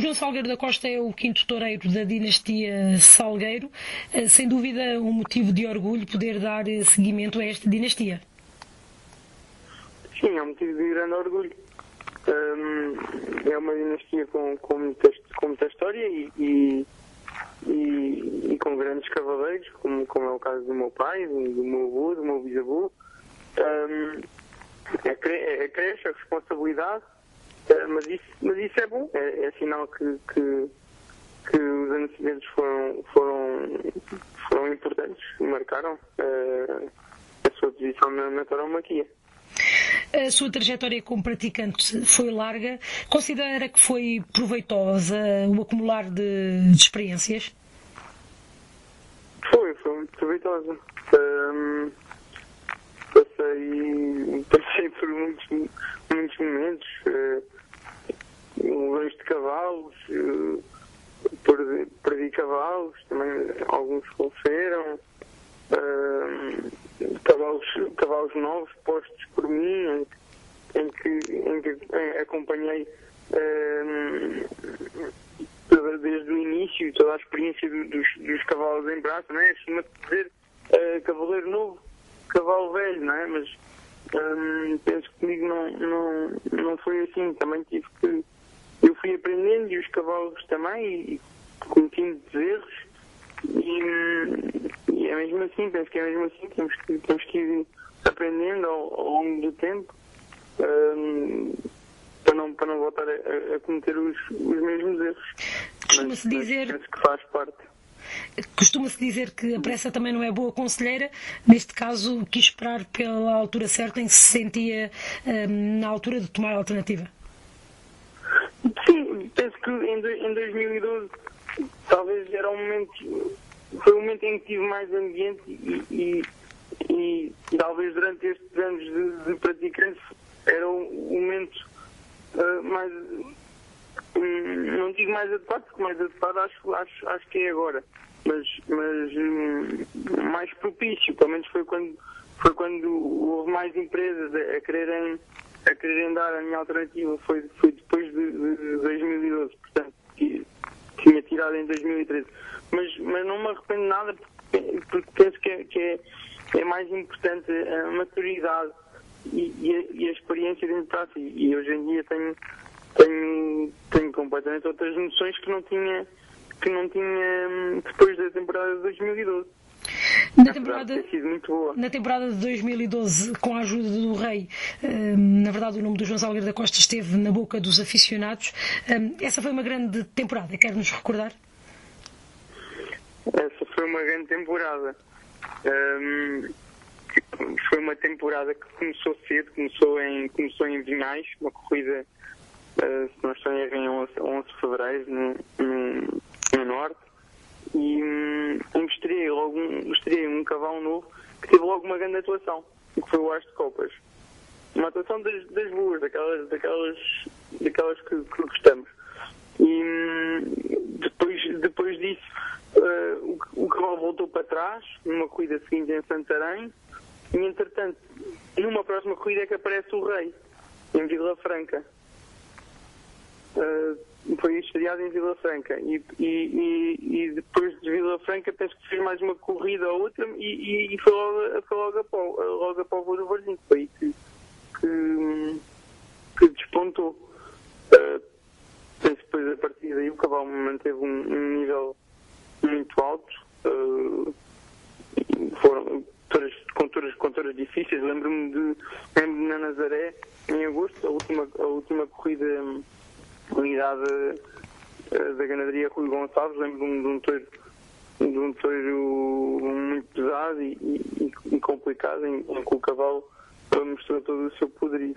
João Salgueiro da Costa é o quinto toureiro da dinastia Salgueiro. Sem dúvida, um motivo de orgulho poder dar seguimento a esta dinastia. Sim, é um motivo de grande orgulho. É uma dinastia com, com, muita, com muita história e, e, e, com grandes cavaleiros, como, como é o caso do meu pai, do, meu avô, do meu bisavô. É, é, é cresce a responsabilidade, mas, isso, mas isso é bom, é, é sinal que, que, que os antecedentes foram, foram, foram importantes, marcaram uh, a sua posição na, na tauromaquia. A sua trajetória como praticante foi larga. Considera que foi proveitosa o acumular de, de experiências? Foi, foi muito proveitosa. Um, passei, passei por muitos, muitos momentos, uh, longe de cavalos, uh, perdi, perdi, cavalos, também alguns faleceram. Uh, cavalos, cavalos novos postos por mim, em, que, em que acompanhei uh, desde o início toda a experiência do, dos, dos, cavalos em braço, não é? Acima de dizer uh, cavaleiro novo, cavalo velho, não é? Mas um, penso que comigo não, não, não foi assim. Também tive que. Eu fui aprendendo e os cavalos também, e cometindo erros. E, e, é mesmo assim, penso que é mesmo assim, temos que, temos que ir aprendendo ao, ao longo do tempo um, para, não, para não voltar a, a cometer os, os mesmos erros. Costuma-se dizer. Penso que faz parte. Costuma-se dizer que a pressa também não é boa conselheira. Neste caso, quis esperar pela altura certa em que se sentia um, na altura de tomar a alternativa. Penso que em, em 2012 talvez era um momento. Foi o momento em que tive mais ambiente e, e, e talvez durante estes anos de, de praticante era o momento uh, mais. Um, não digo mais adequado, porque mais adequado acho, acho, acho que é agora. Mas, mas um, mais propício, pelo menos foi quando, foi quando houve mais empresas a, a quererem, a quererem dar a minha alternativa. Foi, foi depois de, de 2012, portanto, tinha tirado em 2013. Mas, mas não me arrependo nada porque, penso que, é, que é, é mais importante a maturidade e, e, a, e a, experiência dentro de prática. E hoje em dia tenho, tenho, tenho completamente outras noções que não tinha, que não tinha hum, depois da temporada de 2012. Na temporada, na temporada de 2012, com a ajuda do Rei, hum, na verdade o nome do João Salgueiro da Costa esteve na boca dos aficionados. Hum, essa foi uma grande temporada, quer-nos recordar? Essa foi uma grande temporada. Um, foi uma temporada que começou cedo, começou em, começou em Vinhais, uma corrida, uh, se não estou em erro, em 11, 11 de fevereiro, no, no, no Norte, e um, estreiei logo um, cavalo novo que teve logo uma grande atuação, que foi o As de Copas. Uma atuação das, das boas, daquelas, daquelas, daquelas que, que gostamos. E hum, depois, depois disso, uh, o, o voltou para trás, numa corrida seguinte em Santarém, e, entretanto, numa próxima corrida é que aparece o rei, em Vila Franca. Uh, foi estreado em Vila Franca. E, e, e, depois de Vila Franca, penso que fez mais uma corrida ou outra e, e foi logo, foi logo, a, pau, logo a Póvoa do Varzim. Foi que, que, que despontou. Uh, penso que depois, a partir daí, o cavalo manteve um, um nível muito alto. Uh, foram, todas, com todas difíceis. Lembro-me de, lembro na Nazaré, em agosto, a última, a última corrida unidade uh, da ganaderia Rui Gonçalves. Lembro-me de um touro de um touro muito pesado e, e, e complicado, em, em, que o cavalo mostrou todo o seu poderio.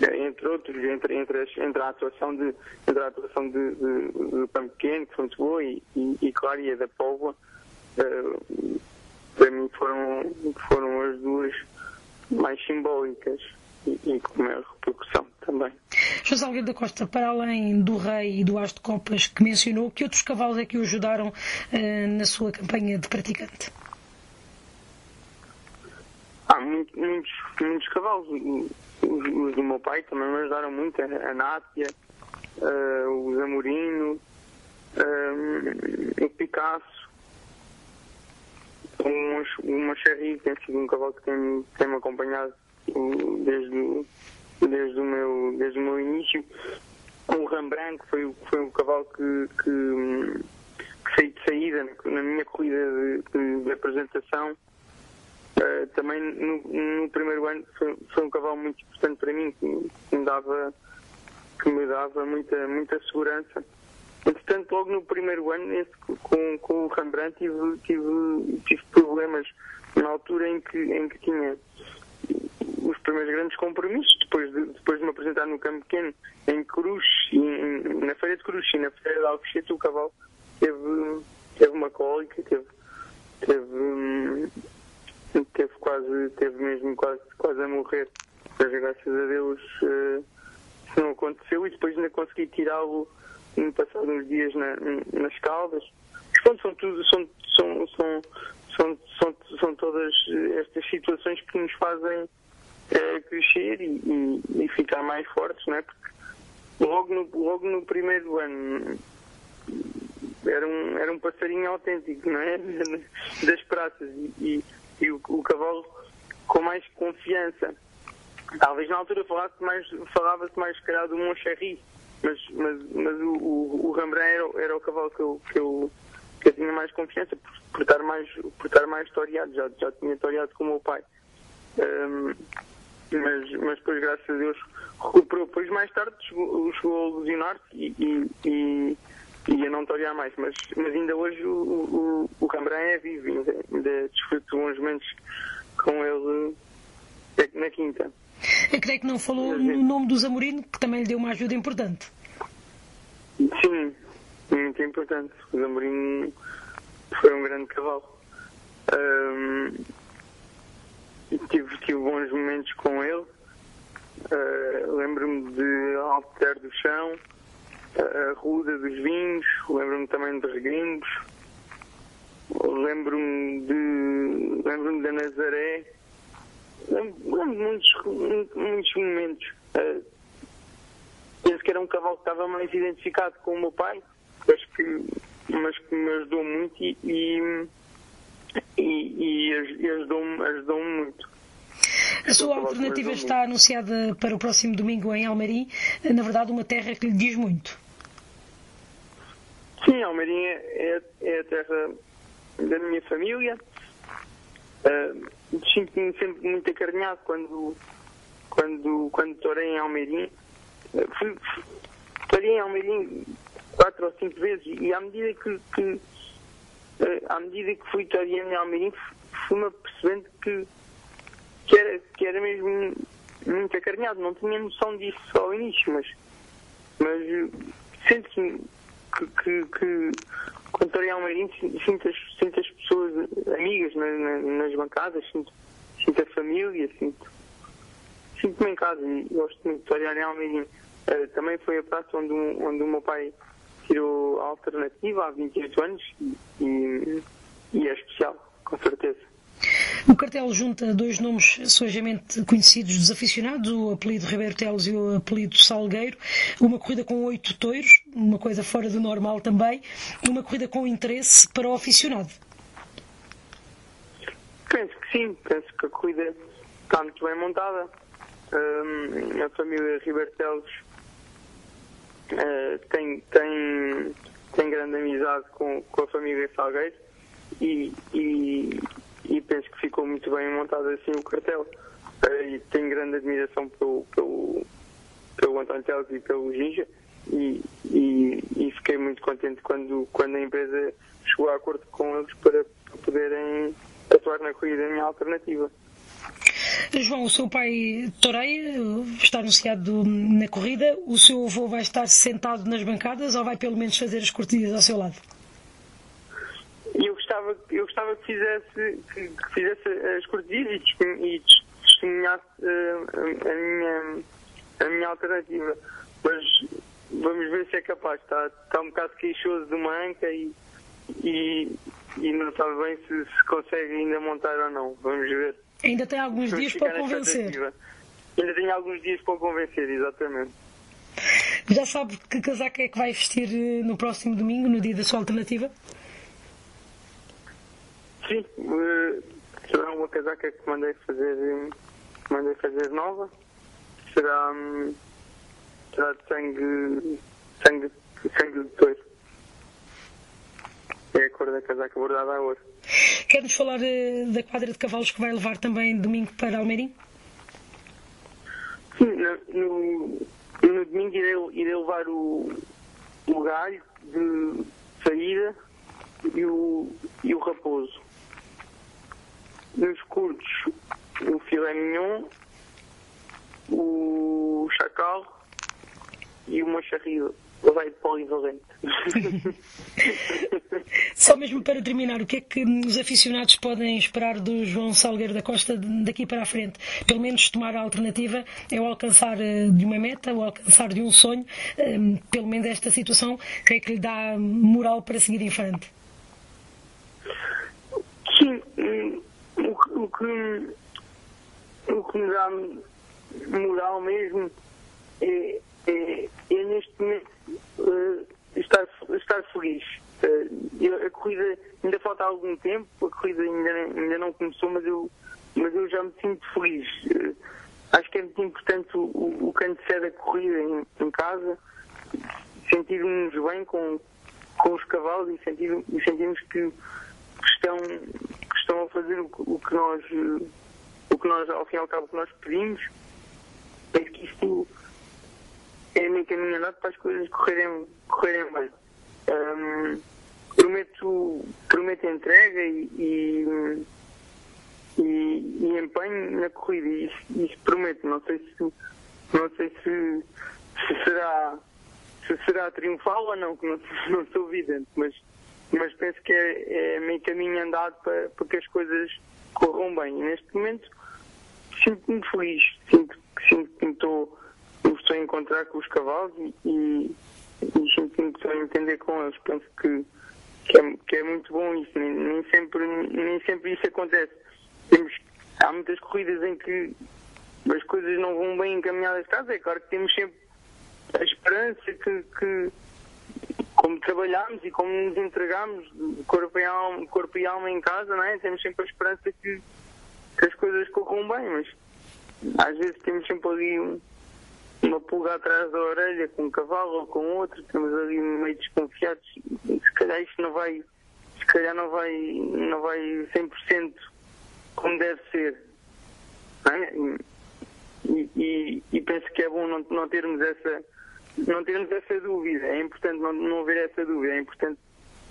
Entre outros, entre, entre, as, entre a atuação de, entre a atuação de, de, de Pão Pequeno, que foi muito boa, e, e, e claro, e a da Póvoa, uh, para mim foram, foram as duas mais simbólicas e, e com maior repercussão também. José Alguém da Costa, para além do rei e do as de copas que mencionou, que outros cavalos é que o ajudaram eh, na sua campanha de praticante? Ah, muitos, muitos cavalos. Os, os, do meu pai também me ajudaram muito, a, Nátia, uh, o Zamorino, uh, eh, o Picasso, uma, uma Cherry, que tem sido um cavalo que tem, tem me acompanhado desde desde, o meu, desde o meu início. O Rembrandt foi, foi um cavalo que, que, que saí de saída na minha corrida de, de, de apresentação. Uh, também no, no, primeiro ano foi, foi, um cavalo muito importante para mim, que, que me dava, que me dava muita, muita segurança. Entretanto, logo no primeiro ano, esse, com, com o Rembrandt, tive, tive, tive problemas na altura em que, em que tinha primeiros grandes compromissos, depois de, depois de me apresentar no campo pequeno, em Cruz, em, na Feira de Cruz e na Feira de Alcochete, o cavalo teve, teve uma cólica, teve, teve, teve quase, teve mesmo quase, quase a morrer. Mas graças a Deus uh, isso não aconteceu e depois ainda consegui tirá-lo passado uns dias na, nas caldas. Portanto, são tudo, são, são, são, são, são, são todas estas situações que nos fazem é, crescer e, e, e, ficar mais fortes, não é? Porque logo no, logo no primeiro ano era um, era um passarinho autêntico, não é? Das praças e, e, e o, o, cavalo com mais confiança. Talvez na altura falasse mais, falava-se mais se calhar do Moncherry, mas, mas, mas o, o, o Rembrandt era, era o cavalo que eu, que eu, que eu tinha mais confiança por, por, estar mais por estar mais toreado, já, já tinha toreado com o meu pai. Um, mas, mas depois, graças a Deus, recuperou. Depois, mais tarde, chegou, chegou a ilusionar-se e, e, e, a não torear mais. Mas, mas ainda hoje o, o, o é vivo, ainda, ainda desfruto bons momentos com ele na quinta. Eu creio que não falou no nome do Zamorino, que também lhe deu uma ajuda importante. Sim, muito importante. O Zamorino foi um grande cavalo. Um, bons momentos com ele. Uh, lembro-me de Alter do Chão, a Ruda dos Vinhos, lembro-me também de Reguingos, lembro-me de. lembro-me da Nazaré, lembro-me de muitos, muitos momentos. Uh, penso que era um cavalo que estava mais identificado com o meu pai, mas que, mas que me ajudou muito e, e, e, e ajudou-me ajudou muito. A sua alternativa está anunciada para o próximo domingo em Almarim, na verdade uma terra que lhe diz muito. Sim, Almarim é, é a terra da minha família. Uh, Sinto-me sempre muito acarinhado quando, quando, quando torei em Almeirim. Uh, fui, torei em Almeirim quatro ou cinco vezes e à medida que, que uh, à medida que fui toreando em Almeirim fui-me percebendo que, que, era, que era mesmo muito acarinhado. Não tinha noção disso ao início, mas, mas sinto-me que, que, que quando estou em Almeirim sinto as, sinto as pessoas amigas na, na, nas bancadas, sinto, sinto a família, sinto, sinto-me em casa e gosto muito de trabalhar em Almeirim. Uh, também foi a praça onde, onde o meu pai tirou a alternativa há 28 anos e, e é especial, com certeza. O cartel junta dois nomes suavemente conhecidos dos aficionados, o apelido Ribeiro Teles e o apelido Salgueiro. Uma corrida com oito toiros, uma coisa fora do normal também. Uma corrida com interesse para o aficionado. Penso que sim, penso que a corrida está muito bem montada. Um, a família Ribeiro Teles uh, tem, tem, tem grande amizade com, com a família Salgueiro e, e, e penso que ficou muito bem montado assim o cartel. Uh, e tenho grande admiração pelo, pelo, pelo António Teles e pelo Ginja e, e, e, fiquei muito contente quando, quando a empresa chegou a acordo com eles para, para poderem atuar na corrida minha alternativa. João, o seu pai toreia, está anunciado na corrida. O seu avô vai estar sentado nas bancadas ou vai pelo menos fazer as cortinas ao seu lado? Eu gostava, eu gostava que fizesse, que, que fizesse as cortinas e testemunhasse uh, a, minha, a minha alternativa. Mas vamos ver se é capaz. Está, está um bocado queixoso de uma anca e, e, e não sabe bem se, se consegue ainda montar ou não. Vamos ver. Ainda tem alguns dias para convencer. Ainda tem alguns dias para convencer, exatamente. Já sabe que casaco é que vai vestir eh, no próximo domingo, no dia da sua alternativa? Sim, uh, será uma casaca que mandei fazer, que mandei fazer nova. Será, hum, será de sangue, sangue, sangue de touro. É a cor da casaca bordada a ouro. Quer-nos falar uh, da quadra de cavalos que vai levar também domingo para Almeirim? Sim, no, no, no domingo irei, irei levar o, o galho de saída e o, e o raposo. Nos curtos, o filé mignon, o chacal e uma charrida vai polivalente. Só mesmo para terminar, o que é que os aficionados podem esperar do João Salgueiro da Costa daqui para a frente? Pelo menos tomar a alternativa é o alcançar eh, de uma meta, o alcançar de um sonho, ehm, pelo menos esta situação, que é que lhe dá moral para seguir em frente? Sim, hum, o que, o que me dá moral mesmo é, é, é neste momento uh, estar, estar feliz. Uh, a corrida ainda falta algum tempo, a corrida ainda, ainda não começou, mas eu, mas eu já me sinto feliz. Uh, acho que é muito importante o, o, o canto da corrida em, em casa, sentirmos bem com, com os cavalos e, sentir, sentirmos que, que estão a fazer o, o, que nós, o que nós, ao fim e ao cabo, que nós pedimos. Penso que isto é a minha caminhada para as coisas correrem, correrem bem. Um, prometo, prometo entrega e, e, e, empenho na corrida. Isso prometo. Não sei se, não sei se, se será se será triunfal ou não, que não, não sou evidente, mas, mas penso que é, é meio caminho andado para, para que as coisas corram bem. E neste momento sinto-me feliz, sinto, sinto que me estou estou a encontrar com os cavalos e, e, e sinto-me estou a entender com eles. Penso que, que, é, que é muito bom isso, nem, nem, sempre, nem sempre isso acontece. Temos, há muitas corridas em que as coisas não vão bem encaminhadas casa, é claro que temos sempre a esperança que, que como trabalhamos e como nos entregamos corpo e alma, corpo e alma em casa, não é? temos sempre a esperança que, que as coisas corram bem, mas às vezes temos sempre ali um, uma pulga atrás da orelha com um cavalo ou com outro, estamos ali meio desconfiados, se calhar isto não vai, se calhar não vai, não vai 100% como deve ser. É? E, e, e, penso que é bom não, não, termos essa não termos essa dúvida, é importante não, não haver essa dúvida, é importante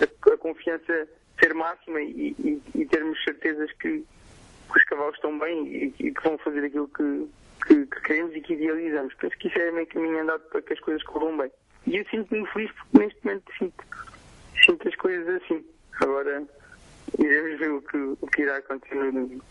a, a confiança ser máxima e, e, e termos certezas que, que, os cavalos estão bem e, e que vão fazer aquilo que, que, que, queremos e que idealizamos. Penso que isso é meio caminho andado para que as coisas corram bem. E eu sinto-me feliz porque neste momento sinto, sinto as coisas assim. Agora iremos ver o que, o que irá acontecer no domingo.